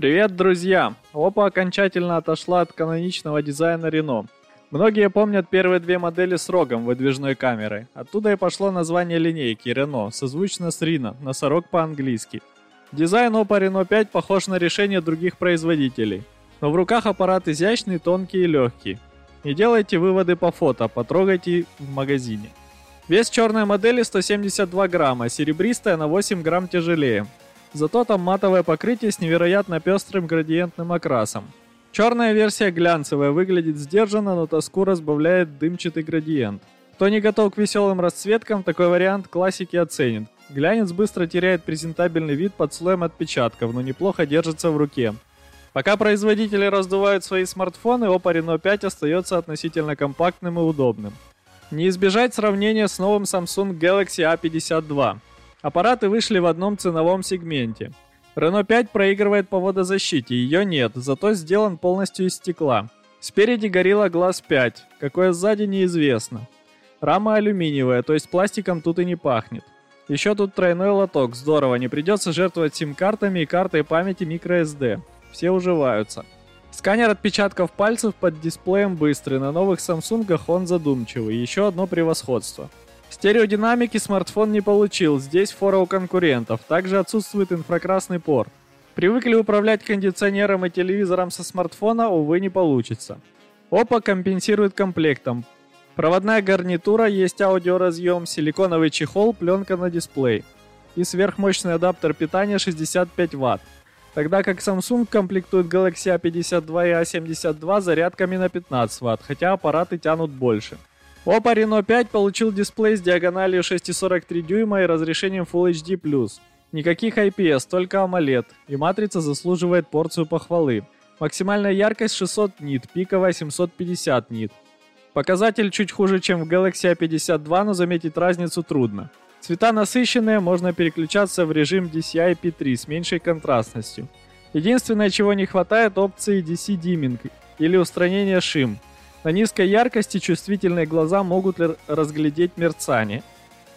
Привет, друзья! Oppo окончательно отошла от каноничного дизайна Renault. Многие помнят первые две модели с рогом выдвижной камерой. Оттуда и пошло название линейки Renault, созвучно с Reno, носорог по-английски. Дизайн Oppo Reno 5 похож на решение других производителей. Но в руках аппарат изящный, тонкий и легкий. Не делайте выводы по фото, потрогайте в магазине. Вес черной модели 172 грамма, серебристая на 8 грамм тяжелее. Зато там матовое покрытие с невероятно пестрым градиентным окрасом. Черная версия глянцевая, выглядит сдержанно, но тоску разбавляет дымчатый градиент. Кто не готов к веселым расцветкам, такой вариант классики оценит. Глянец быстро теряет презентабельный вид под слоем отпечатков, но неплохо держится в руке. Пока производители раздувают свои смартфоны, Oppo Reno 5 остается относительно компактным и удобным. Не избежать сравнения с новым Samsung Galaxy A52. Аппараты вышли в одном ценовом сегменте. Renault 5 проигрывает по водозащите, ее нет, зато сделан полностью из стекла. Спереди горело глаз 5, какое сзади неизвестно. Рама алюминиевая, то есть пластиком тут и не пахнет. Еще тут тройной лоток, здорово, не придется жертвовать сим-картами и картой памяти microSD. Все уживаются. Сканер отпечатков пальцев под дисплеем быстрый, на новых Samsung он задумчивый, еще одно превосходство. Стереодинамики смартфон не получил, здесь фора у конкурентов, также отсутствует инфракрасный пор. Привыкли управлять кондиционером и телевизором со смартфона, увы, не получится. Oppo компенсирует комплектом. Проводная гарнитура, есть аудиоразъем, силиконовый чехол, пленка на дисплей. И сверхмощный адаптер питания 65 Вт. Тогда как Samsung комплектует Galaxy A52 и A72 зарядками на 15 Вт, хотя аппараты тянут больше. Oppo Reno 5 получил дисплей с диагональю 6,43 дюйма и разрешением Full HD+. Никаких IPS, только AMOLED, и матрица заслуживает порцию похвалы. Максимальная яркость 600 нит, пиковая 750 нит. Показатель чуть хуже, чем в Galaxy A52, но заметить разницу трудно. Цвета насыщенные, можно переключаться в режим DCI-P3 с меньшей контрастностью. Единственное, чего не хватает, опции DC-Dimming или устранение шим – на низкой яркости чувствительные глаза могут разглядеть мерцание.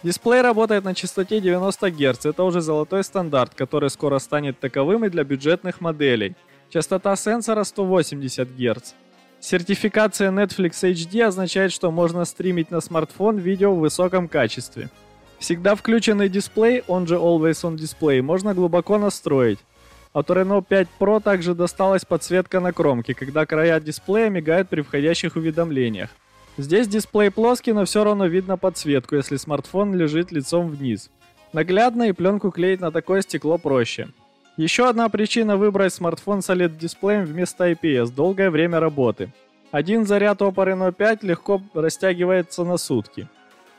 Дисплей работает на частоте 90 Гц, это уже золотой стандарт, который скоро станет таковым и для бюджетных моделей. Частота сенсора 180 Гц. Сертификация Netflix HD означает, что можно стримить на смартфон видео в высоком качестве. Всегда включенный дисплей, он же Always On Display, можно глубоко настроить. От Renault 5 Pro также досталась подсветка на кромке, когда края дисплея мигают при входящих уведомлениях. Здесь дисплей плоский, но все равно видно подсветку, если смартфон лежит лицом вниз. Наглядно и пленку клеить на такое стекло проще. Еще одна причина выбрать смартфон с OLED-дисплеем вместо IPS – долгое время работы. Один заряд Oppo Reno 5 легко растягивается на сутки.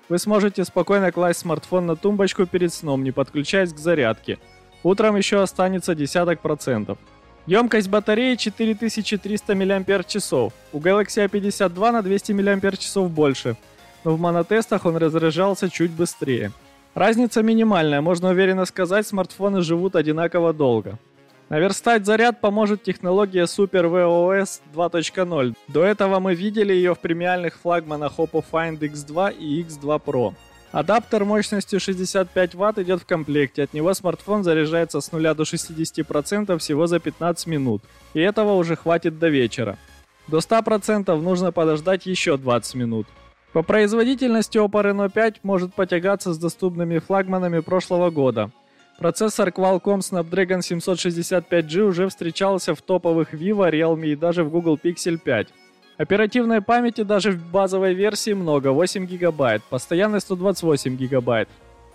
Вы сможете спокойно класть смартфон на тумбочку перед сном, не подключаясь к зарядке – Утром еще останется десяток процентов. Емкость батареи 4300 мАч. У Galaxy A52 на 200 мАч больше, но в монотестах он разряжался чуть быстрее. Разница минимальная, можно уверенно сказать, смартфоны живут одинаково долго. Наверстать заряд поможет технология Super VOS 2.0. До этого мы видели ее в премиальных флагманах Oppo Find X2 и X2 Pro. Адаптер мощностью 65 Вт идет в комплекте, от него смартфон заряжается с 0 до 60% всего за 15 минут, и этого уже хватит до вечера. До 100% нужно подождать еще 20 минут. По производительности Oppo Reno 5 может потягаться с доступными флагманами прошлого года. Процессор Qualcomm Snapdragon 765G уже встречался в топовых Vivo, Realme и даже в Google Pixel 5. Оперативной памяти даже в базовой версии много, 8 гигабайт, постоянной 128 гигабайт.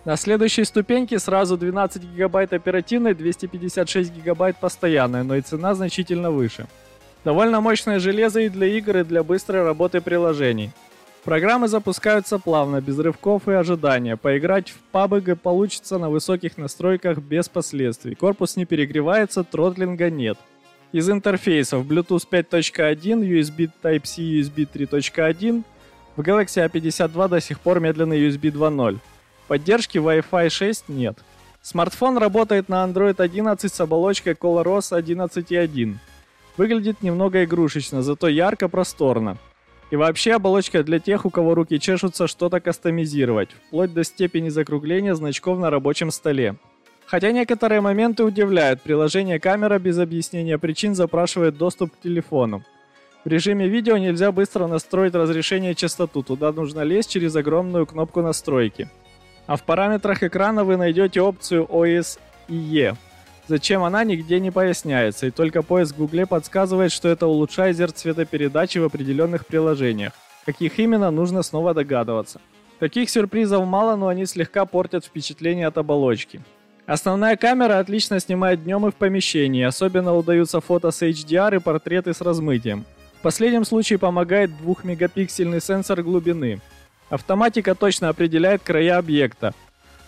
На следующей ступеньке сразу 12 гигабайт оперативной, 256 гигабайт постоянной, но и цена значительно выше. Довольно мощное железо и для игр, и для быстрой работы приложений. Программы запускаются плавно, без рывков и ожидания. Поиграть в PUBG получится на высоких настройках без последствий. Корпус не перегревается, тротлинга нет. Из интерфейсов Bluetooth 5.1, USB Type-C, USB 3.1. В Galaxy A52 до сих пор медленный USB 2.0. Поддержки Wi-Fi 6 нет. Смартфон работает на Android 11 с оболочкой ColorOS 11.1. Выглядит немного игрушечно, зато ярко, просторно. И вообще оболочка для тех, у кого руки чешутся что-то кастомизировать, вплоть до степени закругления значков на рабочем столе. Хотя некоторые моменты удивляют, приложение камера без объяснения причин запрашивает доступ к телефону. В режиме видео нельзя быстро настроить разрешение частоту, туда нужно лезть через огромную кнопку настройки. А в параметрах экрана вы найдете опцию OSIE. Зачем она нигде не поясняется, и только поиск в Гугле подсказывает, что это улучшайзер цветопередачи в определенных приложениях. Каких именно, нужно снова догадываться. Таких сюрпризов мало, но они слегка портят впечатление от оболочки. Основная камера отлично снимает днем и в помещении, особенно удаются фото с HDR и портреты с размытием. В последнем случае помогает 2-мегапиксельный сенсор глубины. Автоматика точно определяет края объекта.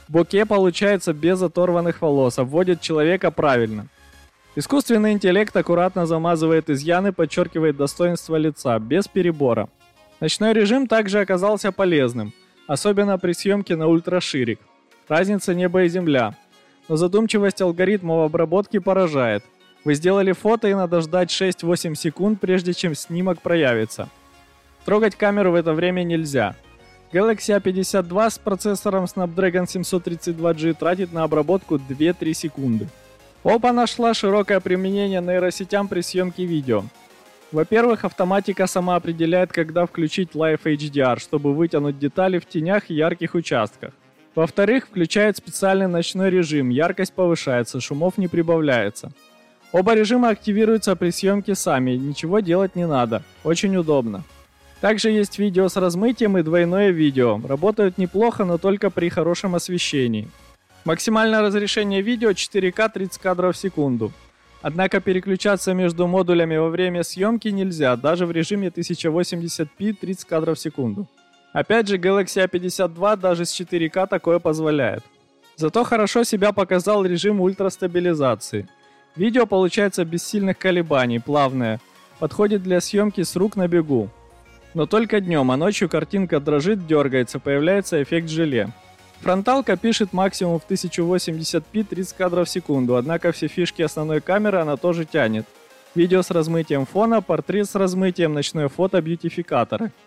Боке получается без оторванных волос, обводит человека правильно. Искусственный интеллект аккуратно замазывает изъяны, подчеркивает достоинство лица, без перебора. Ночной режим также оказался полезным, особенно при съемке на ультраширик. Разница небо и земля. Но задумчивость алгоритмов обработки поражает. Вы сделали фото и надо ждать 6-8 секунд, прежде чем снимок проявится. Трогать камеру в это время нельзя. Galaxy A52 с процессором Snapdragon 732G тратит на обработку 2-3 секунды. Опа нашла широкое применение нейросетям при съемке видео. Во-первых, автоматика сама определяет, когда включить Live HDR, чтобы вытянуть детали в тенях и ярких участках. Во-вторых, включает специальный ночной режим, яркость повышается, шумов не прибавляется. Оба режима активируются при съемке сами, ничего делать не надо. Очень удобно. Также есть видео с размытием и двойное видео. Работают неплохо, но только при хорошем освещении. Максимальное разрешение видео 4К 30 кадров в секунду. Однако переключаться между модулями во время съемки нельзя, даже в режиме 1080p 30 кадров в секунду. Опять же, Galaxy A52 даже с 4К такое позволяет. Зато хорошо себя показал режим ультрастабилизации. Видео получается без сильных колебаний, плавное. Подходит для съемки с рук на бегу. Но только днем, а ночью картинка дрожит, дергается, появляется эффект желе. Фронталка пишет максимум в 1080p 30 кадров в секунду, однако все фишки основной камеры она тоже тянет. Видео с размытием фона, портрет с размытием, ночное фото, бьютификаторы –